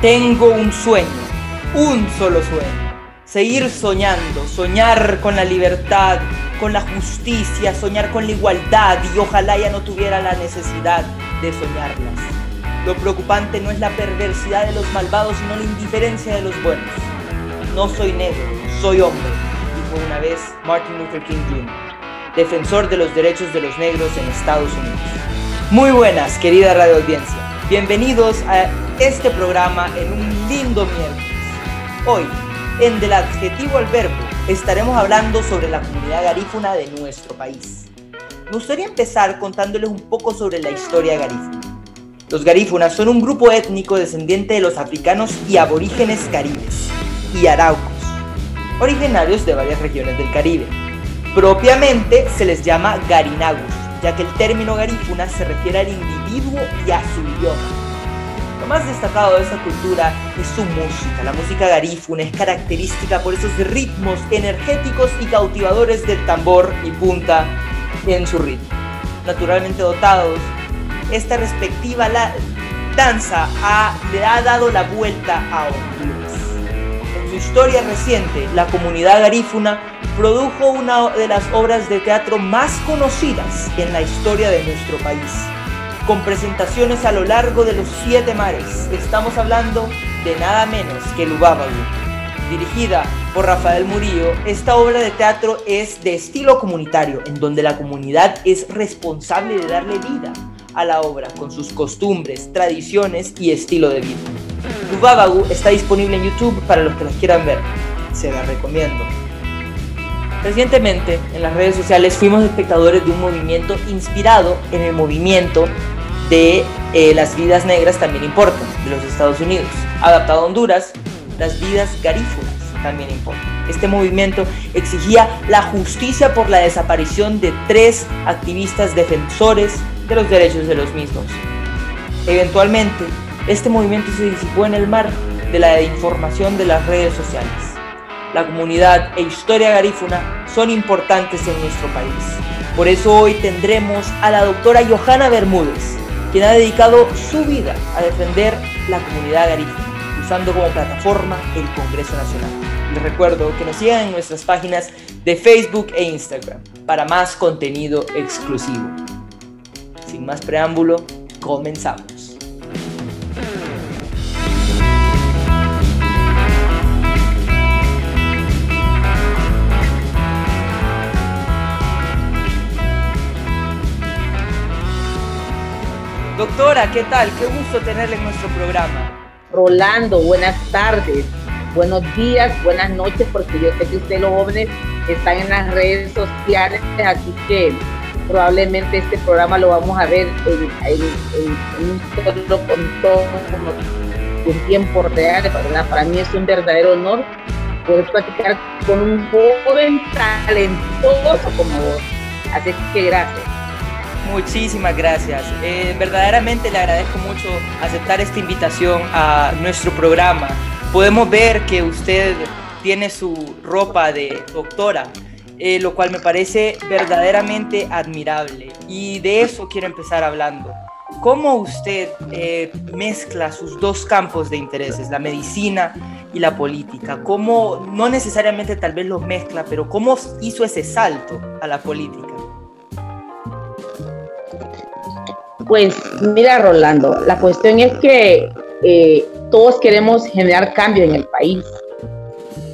Tengo un sueño, un solo sueño. Seguir soñando, soñar con la libertad, con la justicia, soñar con la igualdad y ojalá ya no tuviera la necesidad de soñarlas. Lo preocupante no es la perversidad de los malvados, sino la indiferencia de los buenos. No soy negro, soy hombre, dijo una vez Martin Luther King Jr., defensor de los derechos de los negros en Estados Unidos. Muy buenas, querida radio audiencia. Bienvenidos a este programa en un lindo miércoles. Hoy, en Del Adjetivo al Verbo, estaremos hablando sobre la comunidad garífuna de nuestro país. Me gustaría empezar contándoles un poco sobre la historia garífuna. Los garífunas son un grupo étnico descendiente de los africanos y aborígenes caribes y araucos, originarios de varias regiones del Caribe. Propiamente se les llama garinagus, ya que el término garífuna se refiere al individuo y a su idioma. Lo más destacado de esta cultura es su música. La música garífuna es característica por esos ritmos energéticos y cautivadores del tambor y punta en su ritmo. Naturalmente dotados, esta respectiva la danza le ha dado la vuelta a Honduras. En su historia reciente, la comunidad garífuna produjo una de las obras de teatro más conocidas en la historia de nuestro país, con presentaciones a lo largo de los siete mares. Estamos hablando de nada menos que Lubábago. Dirigida por Rafael Murillo, esta obra de teatro es de estilo comunitario, en donde la comunidad es responsable de darle vida a la obra con sus costumbres, tradiciones y estilo de vida. Lubábago está disponible en YouTube para los que las quieran ver. Se la recomiendo. Recientemente, en las redes sociales fuimos espectadores de un movimiento inspirado en el movimiento de eh, Las vidas negras también importan, de los Estados Unidos. Adaptado a Honduras, Las vidas garífunas también importan. Este movimiento exigía la justicia por la desaparición de tres activistas defensores de los derechos de los mismos. Eventualmente, este movimiento se disipó en el mar de la información de las redes sociales la comunidad e historia garífuna son importantes en nuestro país. Por eso hoy tendremos a la doctora Johanna Bermúdez, quien ha dedicado su vida a defender la comunidad garífuna, usando como plataforma el Congreso Nacional. Les recuerdo que nos sigan en nuestras páginas de Facebook e Instagram para más contenido exclusivo. Sin más preámbulo, comenzamos. Doctora, ¿qué tal? Qué gusto tenerle en nuestro programa. Rolando, buenas tardes, buenos días, buenas noches, porque yo sé que ustedes los jóvenes están en las redes sociales, así que probablemente este programa lo vamos a ver en, un solo todo en tiempo real. Para mí es un verdadero honor poder platicar con un joven talentoso como vos. Así que gracias. Muchísimas gracias. Eh, verdaderamente le agradezco mucho aceptar esta invitación a nuestro programa. Podemos ver que usted tiene su ropa de doctora, eh, lo cual me parece verdaderamente admirable. Y de eso quiero empezar hablando. ¿Cómo usted eh, mezcla sus dos campos de intereses, la medicina y la política? ¿Cómo, no necesariamente tal vez los mezcla, pero cómo hizo ese salto a la política? Pues mira, Rolando, la cuestión es que eh, todos queremos generar cambio en el país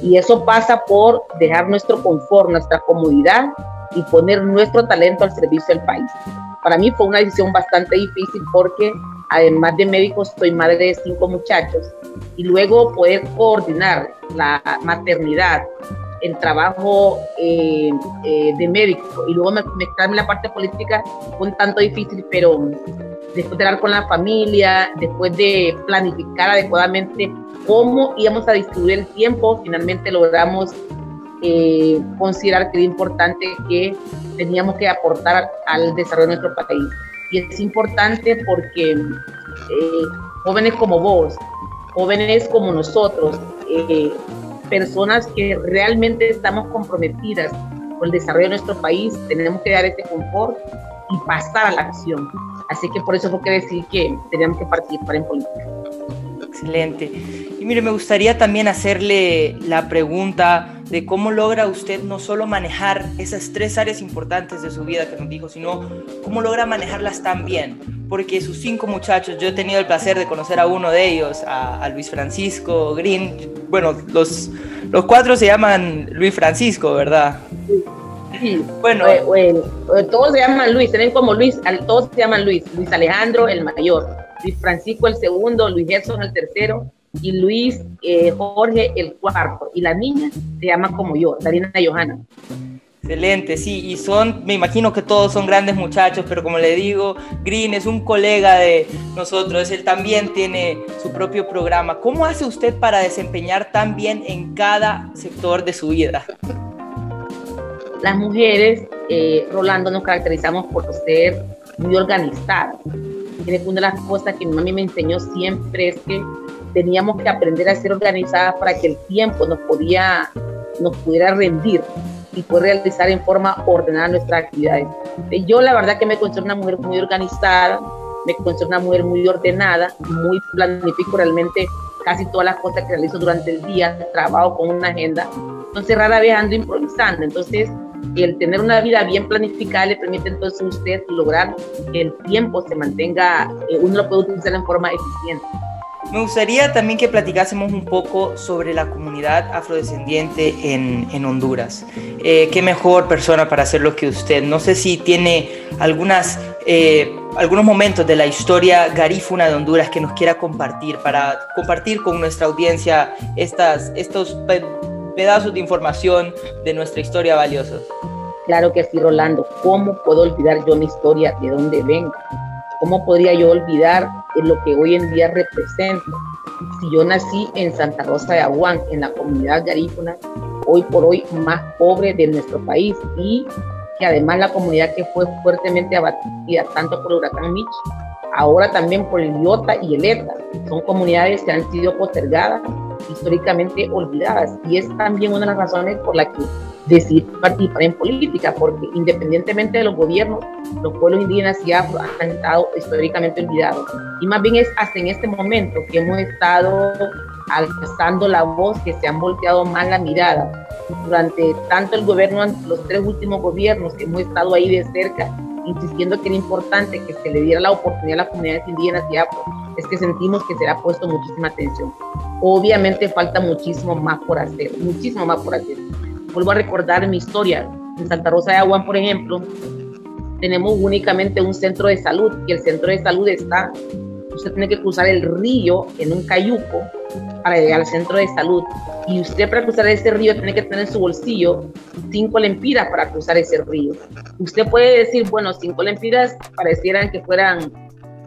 y eso pasa por dejar nuestro confort, nuestra comodidad y poner nuestro talento al servicio del país. Para mí fue una decisión bastante difícil porque además de médico soy madre de cinco muchachos y luego poder coordinar la maternidad, el trabajo eh, eh, de médico y luego mezclarme la parte política fue un tanto difícil, pero después de hablar con la familia, después de planificar adecuadamente cómo íbamos a distribuir el tiempo, finalmente logramos eh, considerar que era importante que teníamos que aportar al desarrollo de nuestro país. Y es importante porque jóvenes como vos, jóvenes como nosotros, personas que realmente estamos comprometidas con el desarrollo de nuestro país, tenemos que dar ese confort y pasar a la acción. Así que por eso fue que decidí que teníamos que participar en política. Excelente. Y mire, me gustaría también hacerle la pregunta de cómo logra usted no solo manejar esas tres áreas importantes de su vida que nos dijo, sino cómo logra manejarlas tan bien. Porque sus cinco muchachos, yo he tenido el placer de conocer a uno de ellos, a, Luis Francisco Green. Bueno, los, los cuatro se llaman Luis Francisco, ¿verdad? Sí. Bueno, todos se llaman Luis, tienen como Luis, todos se llaman Luis. Luis Alejandro, el mayor. Luis Francisco, el segundo. Luis Gerson, el tercero y Luis eh, Jorge el cuarto. Y la niña se llama como yo, Darina Johanna. Excelente, sí, y son, me imagino que todos son grandes muchachos, pero como le digo, Green es un colega de nosotros, él también tiene su propio programa. ¿Cómo hace usted para desempeñar tan bien en cada sector de su vida? Las mujeres, eh, Rolando, nos caracterizamos por ser muy organizadas. Una de las cosas que mi mami me enseñó siempre es que teníamos que aprender a ser organizadas para que el tiempo nos, podía, nos pudiera rendir y poder realizar en forma ordenada nuestras actividades. Yo la verdad que me considero una mujer muy organizada, me considero una mujer muy ordenada, muy planifico realmente casi todas las cosas que realizo durante el día, trabajo con una agenda, entonces rara vez ando improvisando, entonces el tener una vida bien planificada le permite entonces a usted lograr que el tiempo se mantenga, eh, uno lo puede utilizar en forma eficiente. Me gustaría también que platicásemos un poco sobre la comunidad afrodescendiente en, en Honduras. Eh, ¿Qué mejor persona para hacerlo que usted? No sé si tiene algunas, eh, algunos momentos de la historia garífuna de Honduras que nos quiera compartir, para compartir con nuestra audiencia estas, estos pedazos de información de nuestra historia valiosos. Claro que sí, Rolando. ¿Cómo puedo olvidar yo mi historia, de dónde vengo? ¿Cómo podría yo olvidar lo que hoy en día represento? Si yo nací en Santa Rosa de Aguán, en la comunidad garífuna, hoy por hoy más pobre de nuestro país y que además la comunidad que fue fuertemente abatida tanto por el huracán Mitch, ahora también por el Iota y el ETA. Son comunidades que han sido postergadas, históricamente olvidadas y es también una de las razones por las que decidir participar en política, porque independientemente de los gobiernos, los pueblos indígenas y afro han estado históricamente olvidados. Y más bien es hasta en este momento que hemos estado alzando la voz, que se han volteado más la mirada. Durante tanto el gobierno, los tres últimos gobiernos que hemos estado ahí de cerca, insistiendo que era importante que se le diera la oportunidad a las comunidades indígenas y afro, es que sentimos que se ha puesto muchísima atención. Obviamente falta muchísimo más por hacer, muchísimo más por hacer vuelvo a recordar mi historia. En Santa Rosa de Aguán, por ejemplo, tenemos únicamente un centro de salud y el centro de salud está, usted tiene que cruzar el río en un cayuco para llegar al centro de salud. Y usted para cruzar ese río tiene que tener en su bolsillo cinco lempiras para cruzar ese río. Usted puede decir, bueno, cinco lempiras parecieran que fueran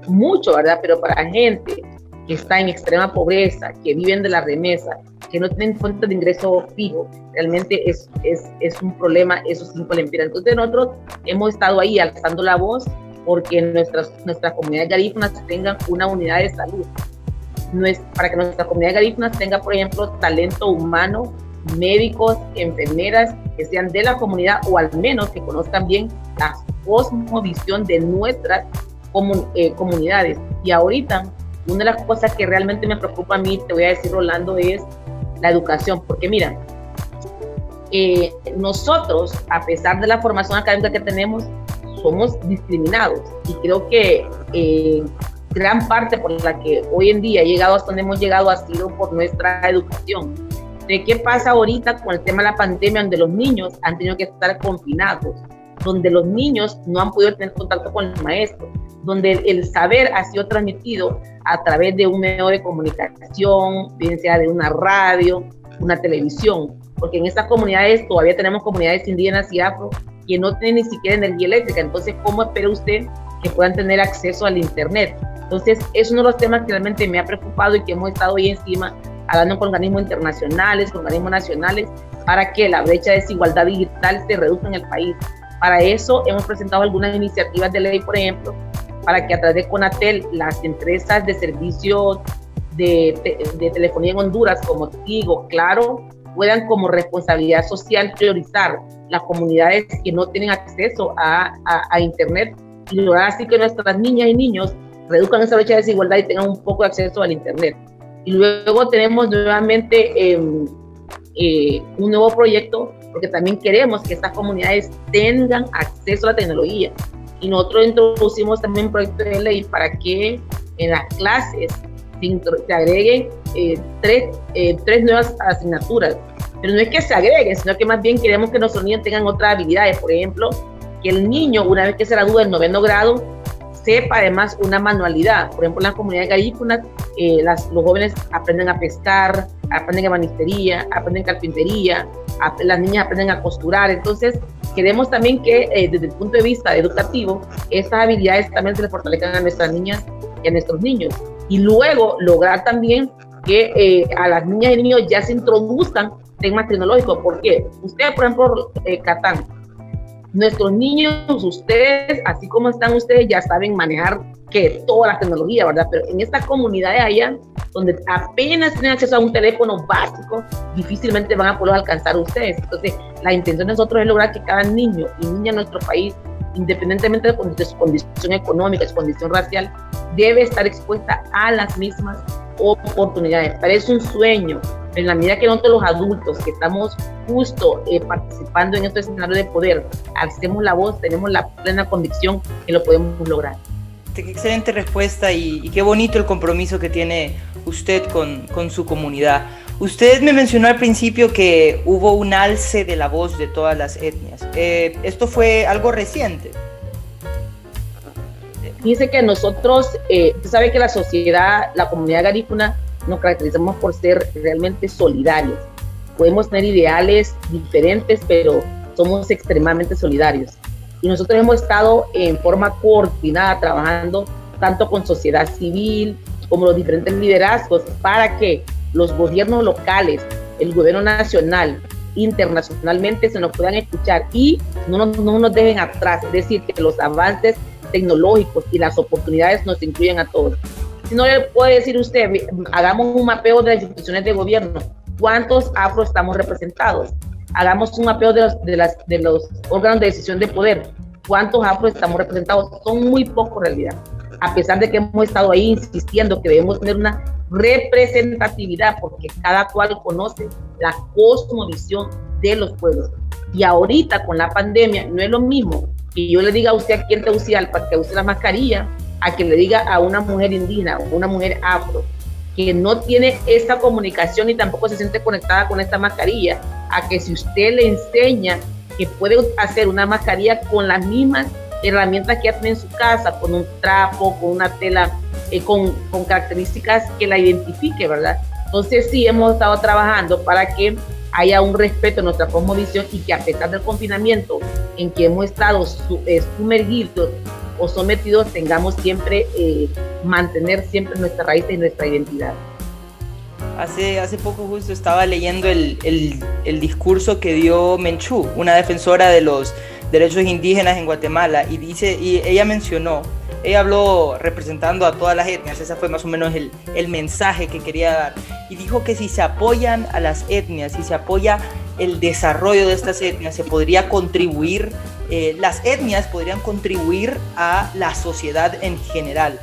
mucho, ¿verdad? Pero para gente que está en extrema pobreza, que viven de la remesa, que no tienen fuentes de ingreso fijo, realmente es, es, es un problema esos cinco lempiras. Entonces nosotros hemos estado ahí alzando la voz porque nuestras, nuestras comunidades garífunas tengan una unidad de salud. Para que nuestra comunidad garífunas tenga, por ejemplo, talento humano, médicos, enfermeras que sean de la comunidad o al menos que conozcan bien la cosmovisión de nuestras eh, comunidades. Y ahorita, una de las cosas que realmente me preocupa a mí, te voy a decir, Rolando, es la educación, porque mira, eh, nosotros, a pesar de la formación académica que tenemos, somos discriminados y creo que eh, gran parte por la que hoy en día he llegado hasta donde hemos llegado ha sido por nuestra educación. ¿De qué pasa ahorita con el tema de la pandemia donde los niños han tenido que estar confinados? donde los niños no han podido tener contacto con el maestro, donde el, saber ha sido transmitido a través de un medio de comunicación, bien sea de una radio, una televisión, porque en estas comunidades todavía tenemos comunidades indígenas y afro que no tienen ni siquiera energía eléctrica, entonces ¿cómo espera usted que puedan tener acceso al Internet? Entonces es uno de los temas que realmente me ha preocupado y que hemos estado ahí encima hablando con organismos internacionales, con organismos nacionales, para que la brecha de desigualdad digital se reduzca en el país. Para eso hemos presentado algunas iniciativas de ley, por ejemplo, para que a través de Conatel las empresas de servicios de, telefonía en Honduras como Tigo, Claro, puedan como responsabilidad social priorizar las comunidades que no tienen acceso a, Internet y lograr así que nuestras niñas y niños reduzcan esa brecha de desigualdad y tengan un poco de acceso al Internet. Y luego tenemos nuevamente em, eh, un nuevo proyecto porque también queremos que estas comunidades tengan acceso a la tecnología. Y nosotros introducimos también un proyecto de ley para que en las clases se, agreguen eh, tres, eh, tres nuevas asignaturas. Pero no es que se agreguen, sino que más bien queremos que nuestros niños tengan otras habilidades. Por ejemplo, que el niño, una vez que se gradúa del noveno grado, sepa además una manualidad. Por ejemplo, en la comunidad garífuna, eh, las, los jóvenes aprenden a pescar, aprenden ebanistería, aprenden carpintería, las niñas aprenden a costurar. Entonces, queremos también que eh, desde el punto de vista educativo, estas habilidades también se les fortalezcan a nuestras niñas y a nuestros niños. Y luego lograr también que eh, a las niñas y niños ya se introduzcan temas tecnológicos. ¿Por qué? Usted, por ejemplo, Catán, nuestros niños, ustedes, así como están ustedes, ya saben manejar que toda la tecnología, ¿verdad? Pero en esta comunidad de allá, donde apenas tienen acceso a un teléfono básico, difícilmente van a poder alcanzar ustedes. Entonces, la intención de nosotros es lograr que cada niño y niña en nuestro país, independientemente de su condición económica, su condición racial, debe estar expuesta a las mismas oportunidades. Parece un sueño, en la medida que nosotros los adultos que estamos justo eh, participando en este escenario de poder, hacemos la voz, tenemos la plena convicción que lo podemos lograr. Qué excelente respuesta y, qué bonito el compromiso que tiene usted con, con, su comunidad. Usted me mencionó al principio que hubo un alce de la voz de todas las etnias. Eh, ¿Esto fue algo reciente? Dice que nosotros, eh, usted sabe que la sociedad, la comunidad garífuna, nos caracterizamos por ser realmente solidarios. Podemos tener ideales diferentes, pero somos extremadamente solidarios. Y nosotros hemos estado en forma coordinada trabajando tanto con sociedad civil como los diferentes liderazgos para que los gobiernos locales, el gobierno nacional, internacionalmente se nos puedan escuchar y no nos, no nos dejen atrás. Es decir, que los avances tecnológicos y las oportunidades nos incluyen a todos. Si no le puede decir usted, hagamos un mapeo de las instituciones de gobierno, ¿cuántos afro estamos representados? Hagamos un mapeo de los, de, las, de los órganos de decisión de poder, ¿cuántos afro estamos representados? Son muy pocos en realidad, a pesar de que hemos estado ahí insistiendo que debemos tener una representatividad, porque cada cual conoce la cosmovisión de los pueblos. Y ahorita con la pandemia no es lo mismo que yo le diga a usted aquí en Tegucigalpa que use la mascarilla a que le diga a una mujer indígena o una mujer afro que no tiene esta comunicación y tampoco se siente conectada con esta mascarilla, a que si usted le enseña que puede hacer una mascarilla con las mismas herramientas que tiene en su casa, con un trapo, con una tela, eh, con, con características que la identifique, ¿verdad? Entonces sí hemos estado trabajando para que haya un respeto a nuestra cosmovisión y que a pesar del confinamiento en que hemos estado eh, sumergidos o sometidos tengamos siempre, eh, mantener siempre nuestra raíz y nuestra identidad. Hace, hace poco justo estaba leyendo el, el, el, discurso que dio Menchú, una defensora de los derechos indígenas en Guatemala, y, dice, y ella mencionó, ella habló representando a todas las etnias, ese fue más o menos el, el mensaje que quería dar, y dijo que si se apoyan a las etnias, si se apoya el desarrollo de estas etnias, se podría contribuir eh, las etnias podrían contribuir a la sociedad en general.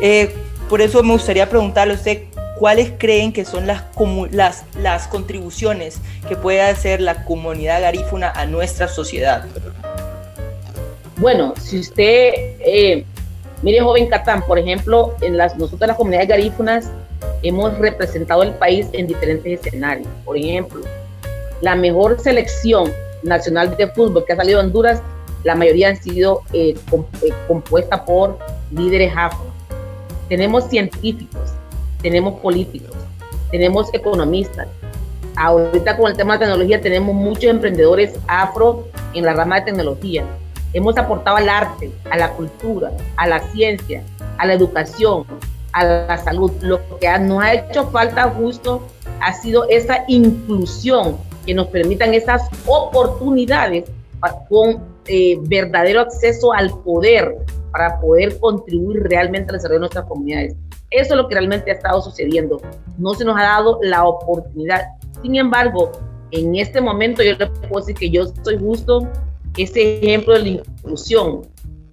Eh, por eso me gustaría preguntarle a usted cuáles creen que son las, las, las contribuciones que puede hacer la comunidad garífuna a nuestra sociedad. Bueno, si usted, eh, mire joven Catán, por ejemplo, en las, nosotros las comunidades garífunas hemos representado el país en diferentes escenarios. Por ejemplo, la mejor selección nacional de fútbol que ha salido de Honduras, la mayoría han sido eh, eh, compuestas por líderes afro. Tenemos científicos, tenemos políticos, tenemos economistas. Ahorita con el tema de tecnología tenemos muchos emprendedores afro en la rama de tecnología. Hemos aportado al arte, a la cultura, a la ciencia, a la educación, a la salud. Lo que nos ha hecho falta justo ha sido esa inclusión que nos permitan esas oportunidades con eh, verdadero acceso al poder para poder contribuir realmente al desarrollo de nuestras comunidades. Eso es lo que realmente ha estado sucediendo. No se nos ha dado la oportunidad. Sin embargo, en este momento yo le puedo decir que yo soy justo ese ejemplo de la inclusión,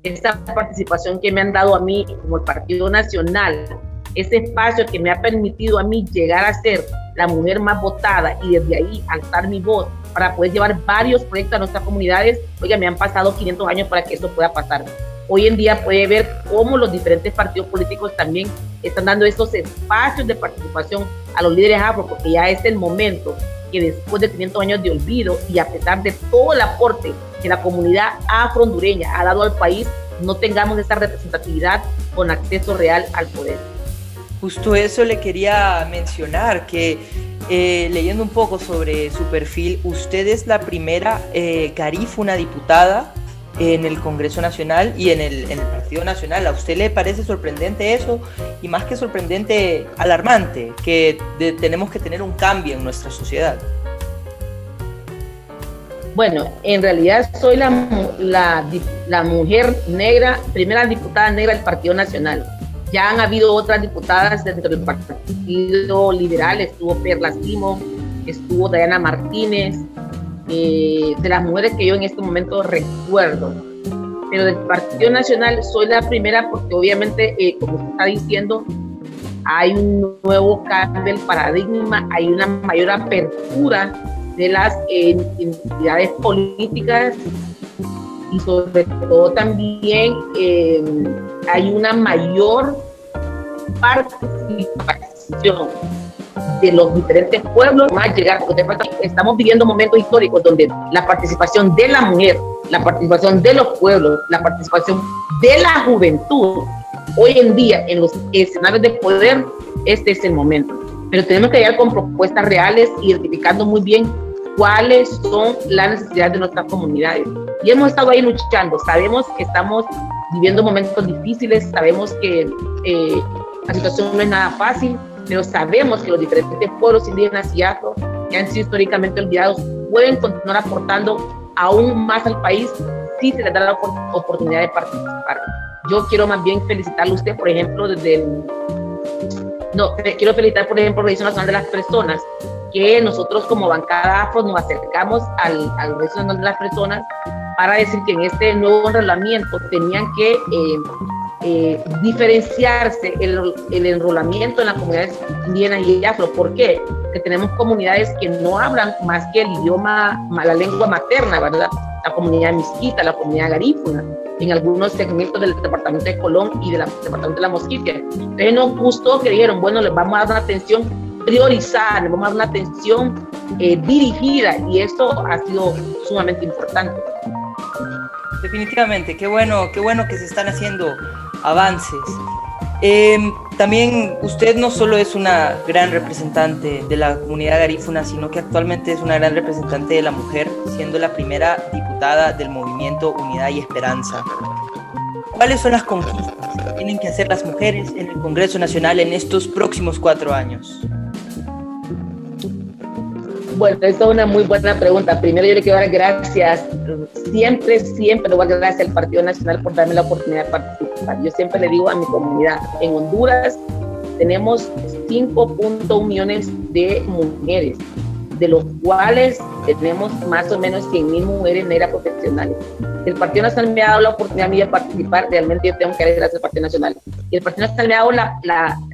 esta participación que me han dado a mí como el Partido Nacional ese espacio que me ha permitido a mí llegar a ser la mujer más votada y desde ahí alzar mi voz para poder llevar varios proyectos a nuestras comunidades, oiga, me han pasado 500 años para que eso pueda pasar. Hoy en día puede ver cómo los diferentes partidos políticos también están dando esos espacios de participación a los líderes afro, porque ya es el momento que después de 500 años de olvido y a pesar de todo el aporte que la comunidad afro-hondureña ha dado al país, no tengamos esa representatividad con acceso real al poder. Justo eso le quería mencionar, que eh, leyendo un poco sobre su perfil, usted es la primera eh, diputada en el Congreso Nacional y en el, Partido Nacional. ¿A usted le parece sorprendente eso? Y más que sorprendente, alarmante, que tenemos que tener un cambio en nuestra sociedad. Bueno, en realidad soy la, la, mujer negra, primera diputada negra del Partido Nacional ya han habido otras diputadas dentro del Partido Liberal, estuvo Perla Simo, estuvo Diana Martínez, eh, de las mujeres que yo en este momento recuerdo. Pero del Partido Nacional soy la primera porque obviamente, eh, como se está diciendo, hay un nuevo cambio del paradigma, hay una mayor apertura de las eh, entidades políticas y sobre todo también eh, hay una mayor participación de los diferentes pueblos más llegar, estamos viviendo momentos históricos donde la participación de la mujer, la participación de los pueblos, la participación de la juventud, hoy en día en los escenarios de poder, este es el momento. Pero tenemos que llegar con propuestas reales, identificando muy bien cuáles son las necesidades de nuestras comunidades. Y hemos estado ahí luchando. Sabemos que estamos viviendo momentos difíciles, sabemos que eh, la situación no es nada fácil, pero sabemos que los diferentes pueblos indígenas y afro que han sido históricamente olvidados pueden continuar aportando aún más al país si se les da la oportunidad de participar. Yo quiero más bien felicitarle a usted, por ejemplo, desde el... No, quiero felicitar, por ejemplo, la Nacional de las Personas, que nosotros como bancada afro nos acercamos al, al Nacional de las Personas para decir que en este nuevo enrolamiento tenían que eh, eh, diferenciarse el, el, enrolamiento en las comunidades indígenas y afro. ¿Por qué? Porque tenemos comunidades que no hablan más que el idioma, la lengua materna, ¿verdad? La comunidad misquita, la comunidad garífuna, en algunos segmentos del departamento de Colón y del departamento de la Mosquitia. Entonces nos gustó que dijeron, bueno, les vamos a dar una atención priorizada, les vamos a dar una atención eh, dirigida y esto ha sido sumamente importante. Definitivamente, qué bueno, qué bueno que se están haciendo avances. Em, también usted no solo es una gran representante de la comunidad garífuna, sino que actualmente es una gran representante de la mujer, siendo la primera diputada del movimiento Unidad y Esperanza. ¿Cuáles son las conquistas que tienen que hacer las mujeres en el Congreso Nacional en estos próximos cuatro años? Bueno, esa es una muy buena pregunta. Primero yo le quiero dar gracias, siempre, siempre le voy a dar gracias al Partido Nacional por darme la oportunidad de participar. Yo siempre le digo a mi comunidad, en Honduras tenemos 5.1 millones de mujeres, de los cuales tenemos más o menos 100 mil mujeres negras profesionales. El Partido Nacional me ha dado la oportunidad a mí de participar, realmente yo tengo que gracias al Partido Nacional. Y el Partido Nacional me ha dado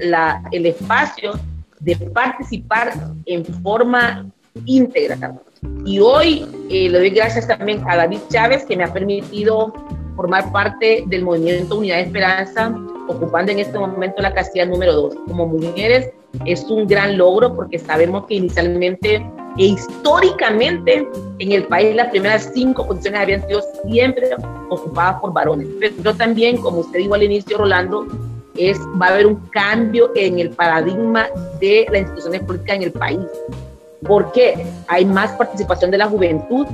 la, el espacio de participar en forma íntegra. Y hoy eh, le doy gracias también a David Chávez, que me ha permitido formar parte del movimiento Unidad de Esperanza, ocupando en este momento la casilla número dos. Como mujeres es un gran logro porque sabemos que inicialmente e históricamente en el país las primeras cinco posiciones habían sido siempre ocupadas por varones. Pero también, como usted dijo al inicio, Rolando, es, va a haber un cambio en el paradigma de las instituciones políticas en el país porque hay más participación de la juventud,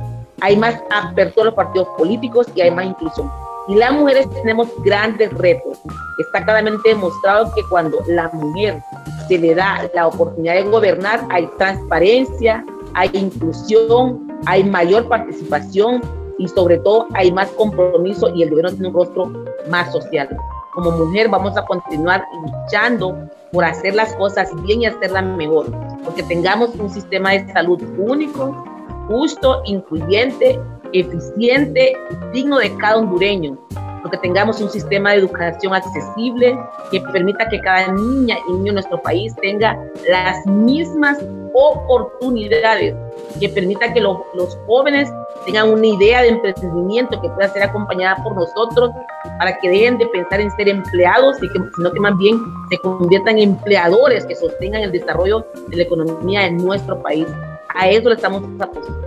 hay más apertura a los partidos políticos y hay más inclusión. Y las mujeres tenemos grandes retos. Está claramente demostrado que cuando la mujer se le da la oportunidad de gobernar, hay transparencia, hay inclusión, hay mayor participación y sobre todo hay más compromiso y el gobierno tiene un rostro más social. Como mujer vamos a continuar luchando por hacer las cosas bien y hacerlas mejor, porque tengamos un sistema de salud único, justo, incluyente, eficiente, digno de cada hondureño. Porque tengamos un sistema de educación accesible que permita que cada niña y niño en nuestro país tenga las mismas oportunidades, que permita que los jóvenes tengan una idea de emprendimiento que pueda ser acompañada por nosotros para que dejen de pensar en ser empleados, y que, sino que más bien se conviertan en empleadores que sostengan el desarrollo de la economía de nuestro país. A eso le estamos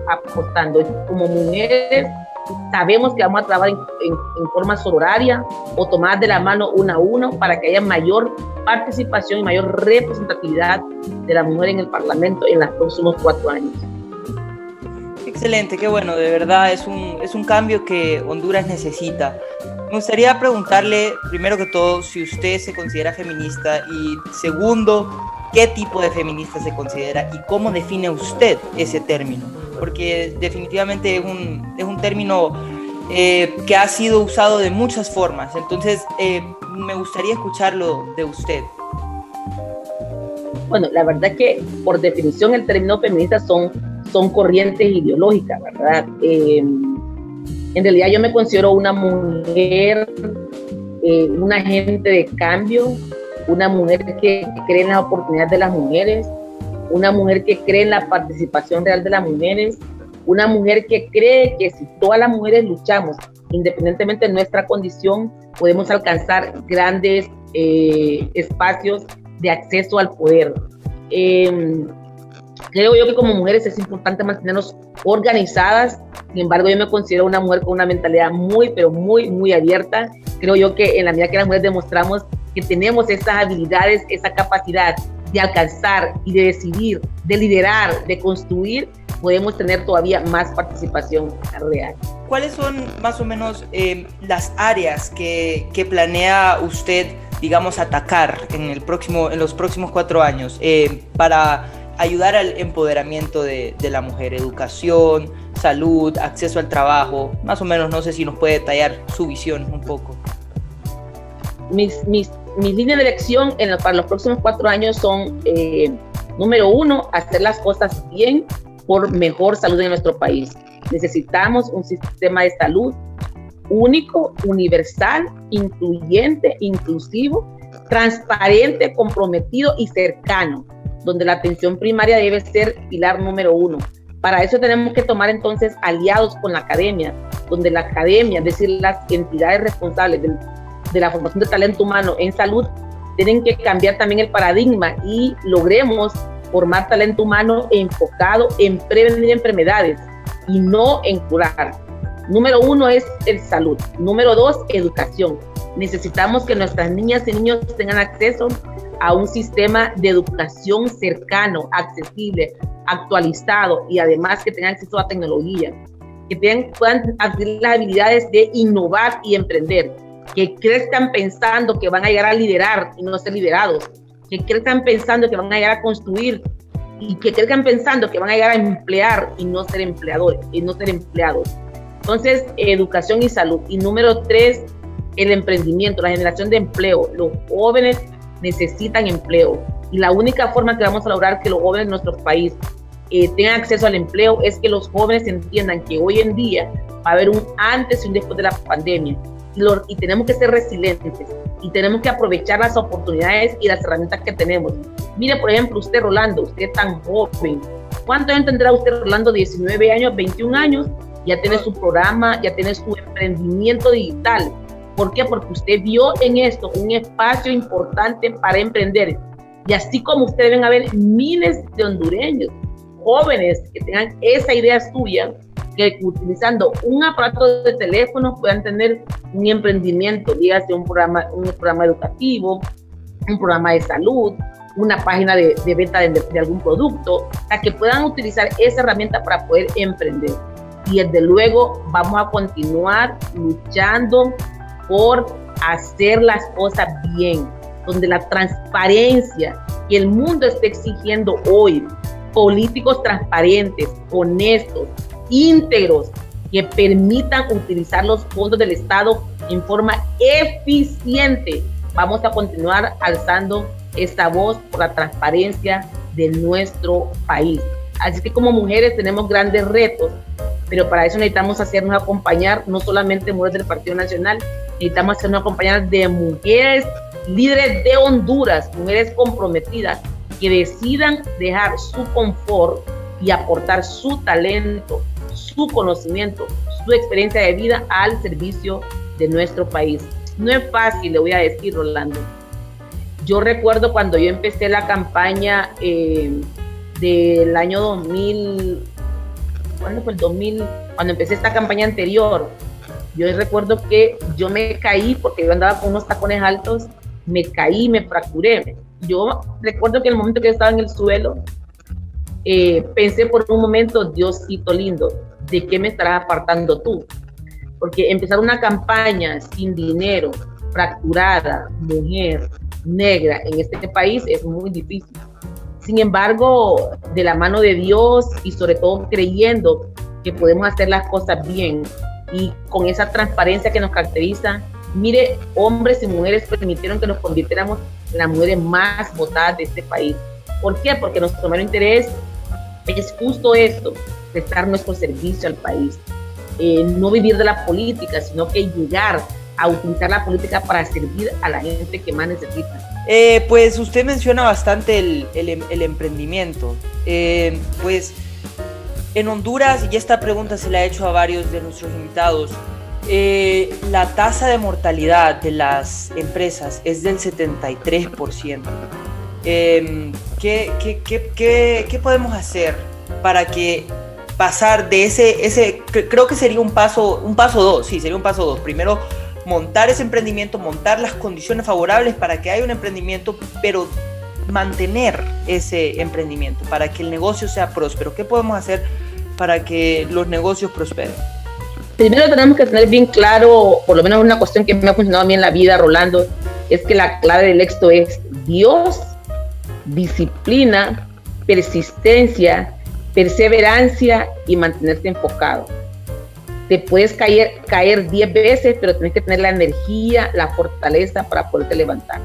apostando. Como mujeres sabemos que vamos a trabajar en, forma sororaria o tomar de la mano una a uno para que haya mayor participación y mayor representatividad de la mujer en el Parlamento en los próximos cuatro años. Excelente, qué bueno, de verdad es un, es un cambio que Honduras necesita. Me gustaría preguntarle, primero que todo, si usted se considera feminista y segundo, qué tipo de feminista se considera y cómo define usted ese término, porque definitivamente es un, es un término eh, que ha sido usado de muchas formas, entonces eh, me gustaría escucharlo de usted. Bueno, la verdad que por definición el término feminista son, son corrientes ideológicas, ¿verdad? Eh, en realidad yo me considero una mujer, un agente de cambio, una mujer que cree en las oportunidades de las mujeres, una mujer que cree en la participación real de las mujeres, una mujer que cree que si todas las mujeres luchamos, independientemente de nuestra condición, podemos alcanzar grandes eh, espacios de acceso al poder. Em, creo yo que como mujeres es importante mantenernos organizadas, sin embargo yo me considero una mujer con una mentalidad muy, pero muy, muy abierta. Creo yo que en la medida que las mujeres demostramos que tenemos esas habilidades, esa capacidad de alcanzar y de decidir, de liderar, de construir, podemos tener todavía más participación real. ¿Cuáles son más o menos eh, las áreas que, que, planea usted, digamos, atacar en, el próximo, en los próximos cuatro años eh, para ayudar al empoderamiento de, de, la mujer? Educación, salud, acceso al trabajo, más o menos, no sé si nos puede detallar su visión un poco. Mis, mis mis líneas de elección en, para los próximos cuatro años son, eh, número uno, hacer las cosas bien por mejor salud en nuestro país. Necesitamos un sistema de salud único, universal, incluyente, inclusivo, transparente, comprometido y cercano, donde la atención primaria debe ser pilar número uno. Para eso tenemos que tomar entonces aliados con la academia, donde la academia, es decir, las entidades responsables de la formación de talento humano en salud, tienen que cambiar también el paradigma y logremos formar talento humano enfocado en prevenir enfermedades y no en curar. Número uno es el salud. Número dos, educación. Necesitamos que nuestras niñas y niños tengan acceso a un sistema de educación cercano, accesible, actualizado y además que tengan acceso a tecnología, que tengan, puedan adquirir las habilidades de innovar y emprender que crezcan pensando que van a llegar a liderar y no ser liderados, que crezcan pensando que van a llegar a construir y que crezcan pensando que van a llegar a emplear y no ser empleadores y no ser empleados. Entonces, educación y salud. Y número tres, el emprendimiento, la generación de empleo. Los jóvenes necesitan empleo y la única forma que vamos a lograr que los jóvenes de nuestro país eh, tengan acceso al empleo es que los jóvenes entiendan que hoy en día va a haber un antes y un después de la pandemia y tenemos que ser resilientes y tenemos que aprovechar las oportunidades y las herramientas que tenemos. Mire, por ejemplo, usted, Rolando, usted tan joven. ¿Cuánto años tendrá usted, Rolando? 19 años, 21 años. Ya tiene su programa, ya tiene su emprendimiento digital. ¿Por qué? Porque usted vio en esto un espacio importante para emprender. Y así como ustedes ven a ver miles de hondureños, jóvenes que tengan esa idea suya, que utilizando un aparato de teléfono puedan tener un emprendimiento, dígase un programa, un programa educativo, un programa de salud, una página de, venta de, de, algún producto, para que puedan utilizar esa herramienta para poder emprender. Y desde luego vamos a continuar luchando por hacer las cosas bien, donde la transparencia que el mundo está exigiendo hoy, políticos transparentes, honestos, íntegros que permitan utilizar los fondos del Estado en forma eficiente. Vamos a continuar alzando esta voz por la transparencia de nuestro país. Así que como mujeres tenemos grandes retos, pero para eso necesitamos hacernos acompañar no solamente mujeres del Partido Nacional, necesitamos hacer una compañía de mujeres líderes de Honduras, mujeres comprometidas que decidan dejar su confort y aportar su talento, su conocimiento, su experiencia de vida al servicio de nuestro país. No es fácil, le voy a decir, Rolando. Yo recuerdo cuando yo empecé la campaña eh, del año 2000, ¿cuándo fue el 2000? Cuando empecé esta campaña anterior, yo recuerdo que yo me caí porque yo andaba con unos tacones altos, me caí, me fracturé. Yo recuerdo que en el momento que estaba en el suelo, eh, pensé por un momento, Diosito lindo, ¿de qué me estarás apartando tú? Porque empezar una campaña sin dinero, fracturada, mujer, negra en este país es muy difícil. Sin embargo, de la mano de Dios y sobre todo creyendo que podemos hacer las cosas bien y con esa transparencia que nos caracteriza, mire, hombres y mujeres permitieron que nos convirtiéramos en las mujeres más votadas de este país. ¿Por qué? Porque nuestro mayor interés es justo esto, prestar nuestro servicio al país. Eh, no vivir de la política, sino que llegar a utilizar la política para servir a la gente que más necesita. Eh, pues usted menciona bastante el, el, emprendimiento. Eh, pues en Honduras, y esta pregunta se la he hecho a varios de nuestros invitados, la tasa de mortalidad de las empresas es del 73%. Em, ¿qué, qué, podemos hacer para que pasar de ese, ese, creo que sería un paso, un paso dos, sí, sería un paso dos. Primero, montar ese emprendimiento, montar las condiciones favorables para que haya un emprendimiento, pero mantener ese emprendimiento, para que el negocio sea próspero. ¿Qué podemos hacer para que los negocios prosperen? Primero tenemos que tener bien claro, por lo menos una cuestión que me ha funcionado a mí en la vida, Rolando, es que la clave del éxito es Dios disciplina, persistencia, perseverancia y mantenerte enfocado. Te puedes caer, caer 10 veces, pero tienes que tener la energía, la fortaleza para poderte levantar.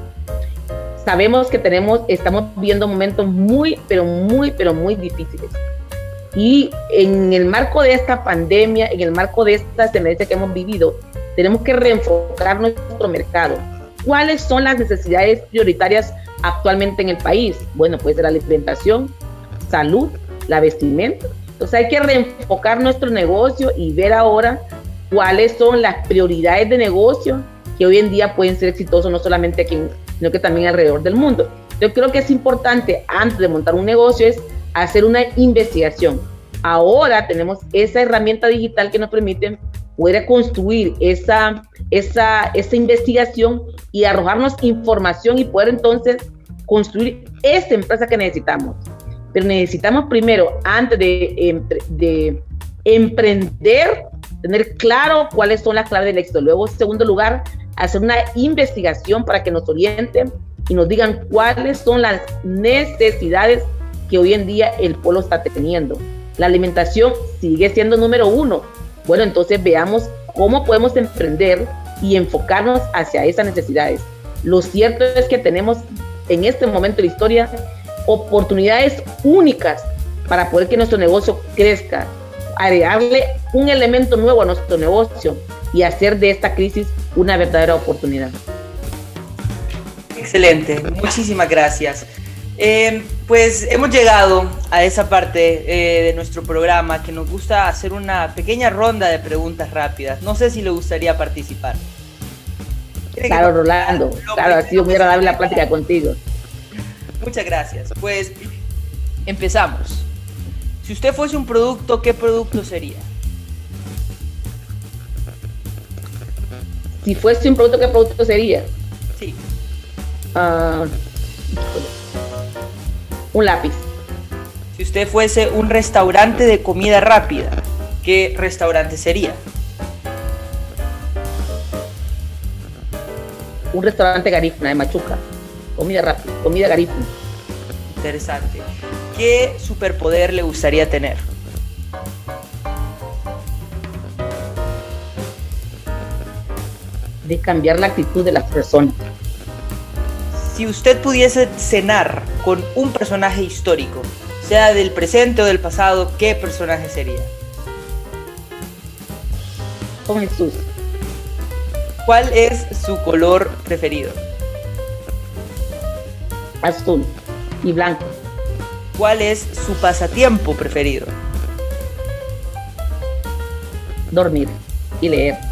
Sabemos que tenemos, estamos viviendo momentos muy, pero muy, pero muy difíciles. Y en el marco de esta pandemia, en el marco de esta tendencia que hemos vivido, tenemos que reenfocar nuestro mercado. ¿Cuáles son las necesidades prioritarias actualmente en el país? Bueno, puede ser la alimentación, salud, la vestimenta. Entonces hay que reenfocar nuestro negocio y ver ahora cuáles son las prioridades de negocio que hoy en día pueden ser exitosos no solamente aquí, sino que también alrededor del mundo. Yo creo que es importante antes de montar un negocio es hacer una investigación. Ahora tenemos esa herramienta digital que nos permite poder construir esa, esa, esa investigación y arrojarnos información y poder entonces construir esa empresa que necesitamos. Pero necesitamos primero, antes de, de emprender, tener claro cuáles son las claves del éxito. Luego, en segundo lugar, hacer una investigación para que nos orienten y nos digan cuáles son las necesidades que hoy en día el pueblo está teniendo. La alimentación sigue siendo número uno. Bueno, entonces veamos cómo podemos emprender y enfocarnos hacia esas necesidades. Lo cierto es que tenemos en este momento de la historia oportunidades únicas para poder que nuestro negocio crezca, agregarle un elemento nuevo a nuestro negocio y hacer de esta crisis una verdadera oportunidad. Excelente, muchísimas gracias. Eh, pues hemos llegado a esa parte eh, de nuestro programa que nos gusta hacer una pequeña ronda de preguntas rápidas. No sé si le gustaría participar. Claro, Rolando. Claro, ha sido muy agradable la plática contigo. Muchas gracias. Pues empezamos. Si usted fuese un producto, ¿qué producto sería? Si fuese un producto, ¿qué producto sería? Sí. Uh, un lápiz. Si usted fuese un restaurante de comida rápida, ¿qué restaurante sería? Un restaurante garífuna de Machuca. Comida rápida, comida garífuna. Interesante. ¿Qué superpoder le gustaría tener? De cambiar la actitud de las personas si usted pudiese cenar con un personaje histórico, sea del presente o del pasado, ¿qué personaje sería? Con Jesús. ¿Cuál es su color preferido? Azul y blanco. ¿Cuál es su pasatiempo preferido? Dormir y leer.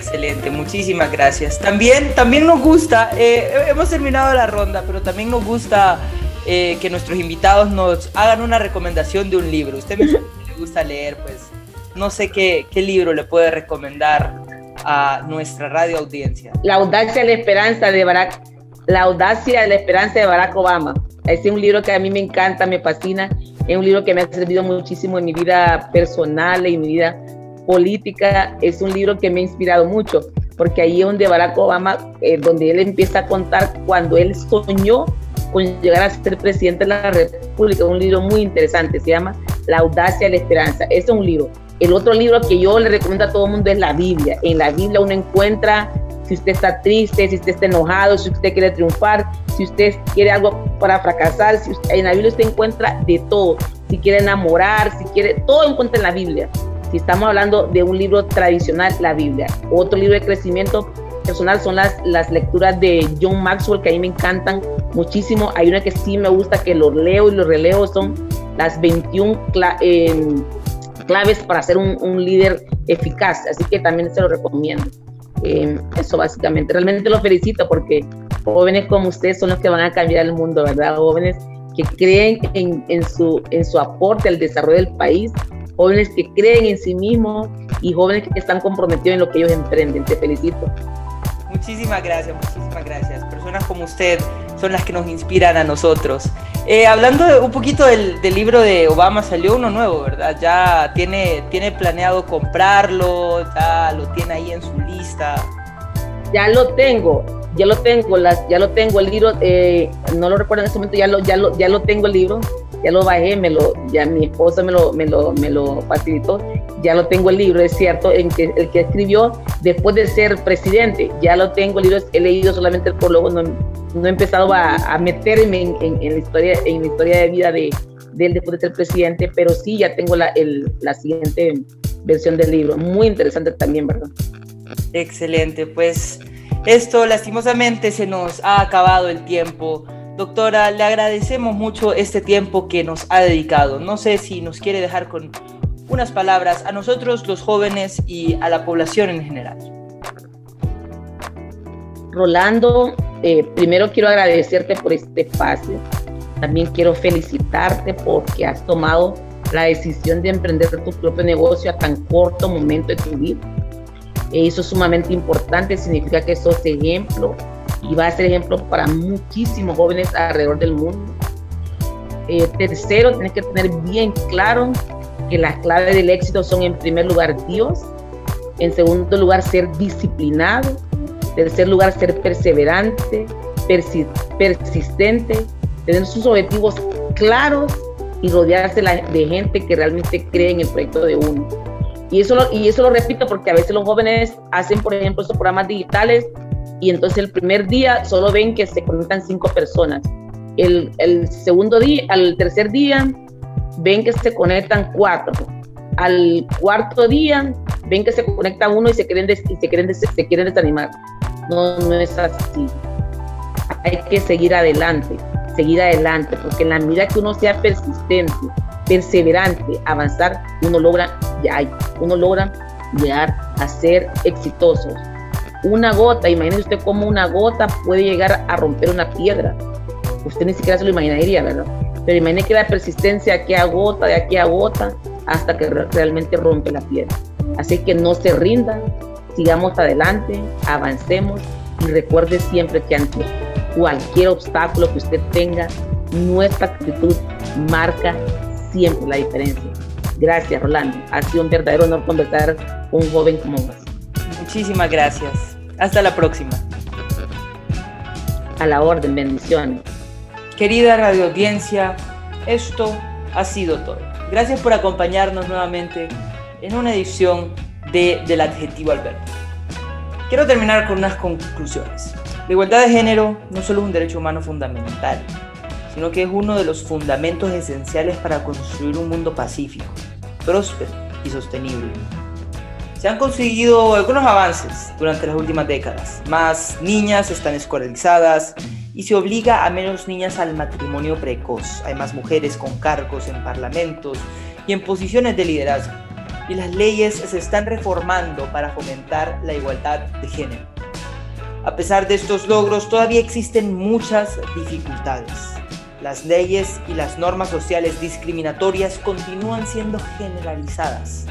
Excelente, muchísimas gracias. También, también nos gusta, eh, hemos terminado la ronda, pero también nos gusta eh, que nuestros invitados nos hagan una recomendación de un libro. Usted me le gusta leer, pues no sé qué, qué libro le puede recomendar a nuestra radio audiencia. La audacia y la esperanza de Barack, la audacia y la esperanza de Barack Obama. Es un libro que a mí me encanta, me fascina. Es un libro que me ha servido muchísimo en mi vida personal y en mi vida política. Es un libro que me ha inspirado mucho, porque ahí es donde Barack Obama, eh, donde él empieza a contar cuando él soñó con llegar a ser presidente de la República. Un libro muy interesante, se llama La audacia y la esperanza. es un libro. El otro libro que yo le recomiendo a todo el mundo es la Biblia. En la Biblia uno encuentra si usted está triste, si usted está enojado, si usted quiere triunfar, si usted quiere algo para fracasar, si en la Biblia usted encuentra de todo, si quiere enamorar, si quiere, todo encuentra en la Biblia. Si estamos hablando de un libro tradicional, la Biblia. Otro libro de crecimiento personal son las, las lecturas de John Maxwell, que a mí me encantan muchísimo. Hay una que sí me gusta, que lo leo y lo releo, son las 21 eh, claves para ser un, un líder eficaz. Así que también se lo recomiendo. Eh, eso básicamente. Realmente lo felicito porque jóvenes como ustedes son los que van a cambiar el mundo, ¿verdad? Jóvenes que creen en, en, su, en su aporte al desarrollo del país, jóvenes que creen en sí mismos y jóvenes que están comprometidos en lo que ellos emprenden. Te felicito. Muchísimas gracias, muchísimas gracias. Personas como usted son las que nos inspiran a nosotros. Eh, hablando un poquito del, del, libro de Obama, salió uno nuevo, ¿verdad? Ya tiene, tiene planeado comprarlo, ya lo tiene ahí en su lista. Ya lo tengo, ya lo tengo, las, ya lo tengo el libro, eh, no lo recuerdo en este momento, ya lo, ya lo, ya lo tengo el libro, ya lo bajé, me lo, ya mi esposa me lo, me lo, facilitó, ya lo tengo el libro, es cierto, en que, el que escribió después de ser presidente, ya lo tengo el libro, he leído solamente el prólogo, no, no he empezado a, meterme en, en, en, la historia, en la historia de vida de, de, él después de ser presidente, pero sí ya tengo la, el, la siguiente versión del libro, muy interesante también, ¿verdad? Excelente, pues esto lastimosamente se nos ha acabado el tiempo. Doctora, le agradecemos mucho este tiempo que nos ha dedicado. No sé si nos quiere dejar con unas palabras a nosotros los jóvenes y a la población en general. Rolando, eh, primero quiero agradecerte por este espacio. También quiero felicitarte porque has tomado la decisión de emprender tu propio negocio a tan corto momento de tu vida. Eso es sumamente importante, significa que sos ejemplo y va a ser ejemplo para muchísimos jóvenes alrededor del mundo. Eh, tercero, tienes que tener bien claro que las claves del éxito son en primer lugar Dios, en segundo lugar ser disciplinado, tercer lugar ser perseverante, persistente, tener sus objetivos claros y rodearse de gente que realmente cree en el proyecto de uno. Y eso, lo, y eso lo repito porque a veces los jóvenes hacen, por ejemplo, estos programas digitales y entonces el primer día solo ven que se conectan cinco personas. El, segundo día, al tercer día, ven que se conectan cuatro. Al cuarto día, ven que se conecta uno y se quieren, des, se quieren, desanimar. No, no es así. Hay que seguir adelante, seguir adelante, porque en la medida que uno sea persistente, perseverante, avanzar, uno logra, ya, uno logra llegar a ser exitoso una gota, imagínese usted cómo una gota puede llegar a romper una piedra. Usted ni siquiera se lo imaginaría, ¿verdad? Pero imagine que la persistencia aquí a gota, de aquí a gota, hasta que realmente rompe la piedra. Así que no se rindan, sigamos adelante, avancemos y recuerde siempre que ante cualquier obstáculo que usted tenga, nuestra actitud marca siempre la diferencia. Gracias, Rolando. Ha sido un verdadero honor conversar con un joven como vos. Muchísimas gracias. Hasta la próxima. A la orden, bendiciones. Querida radio audiencia, esto ha sido todo. Gracias por acompañarnos nuevamente en una edición de Del Adjetivo Alberto. Quiero terminar con unas conclusiones. La igualdad de género no solo es un derecho humano fundamental, sino que es uno de los fundamentos esenciales para construir un mundo pacífico, próspero y sostenible. Se han conseguido algunos avances durante las últimas décadas. Más niñas están escolarizadas y se obliga a menos niñas al matrimonio precoz. Hay más mujeres con cargos en parlamentos y en posiciones de liderazgo. Y las leyes se están reformando para fomentar la igualdad de género. A pesar de estos logros, todavía existen muchas dificultades. Las leyes y las normas sociales discriminatorias continúan siendo generalizadas.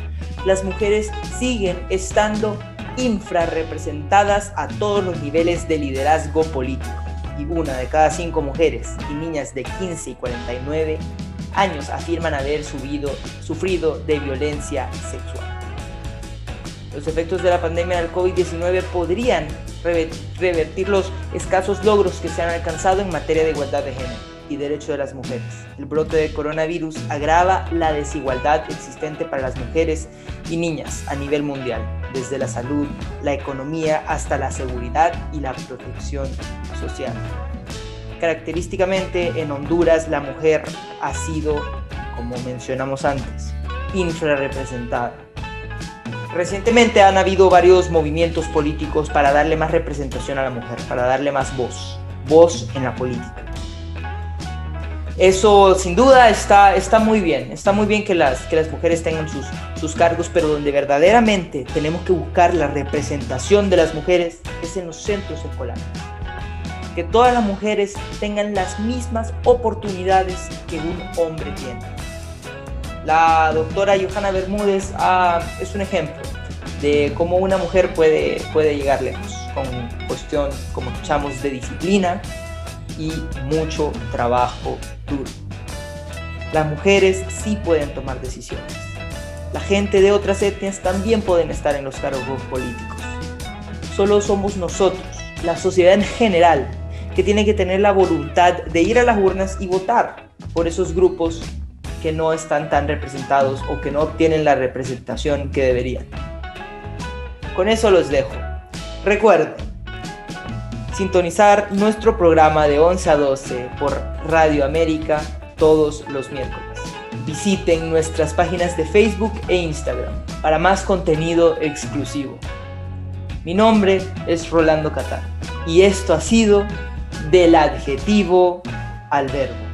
Las mujeres siguen estando infrarrepresentadas a todos los niveles de liderazgo político. Y una de cada cinco mujeres y niñas de 15 y 49 años afirman haber sufrido de violencia sexual. Los efectos de la pandemia del COVID-19 podrían revertir los escasos logros que se han alcanzado en materia de igualdad de género y derechos de las mujeres. El brote de coronavirus agrava la desigualdad existente para las mujeres y niñas a nivel mundial, desde la salud, la economía hasta la seguridad y la protección social. Característicamente en Honduras la mujer ha sido, como mencionamos antes, infrarrepresentada Recientemente han habido varios movimientos políticos para darle más representación a la mujer, para darle más voz, voz en la política. Eso sin duda está, está muy bien, está muy bien que las, que las mujeres tengan sus, sus cargos, pero donde verdaderamente tenemos que buscar la representación de las mujeres es en los centros escolares. Que todas las mujeres tengan las mismas oportunidades que un hombre tiene la doctora Johanna Bermúdez ah, es un ejemplo de cómo una mujer puede, puede llegar lejos con cuestión, como escuchamos, de disciplina y mucho trabajo duro. Las mujeres sí pueden tomar decisiones. La gente de otras etnias también pueden estar en los cargos políticos. Solo somos nosotros, la sociedad en general, que tiene que tener la voluntad de ir a las urnas y votar por esos grupos que no están tan representados o que no obtienen la representación que deberían. Con eso los dejo. Recuerden, sintonizar nuestro programa de 11 a 12 por Radio América todos los miércoles. Visiten nuestras páginas de Facebook e Instagram para más contenido exclusivo. Mi nombre es Rolando Catán y esto ha sido del adjetivo al verbo.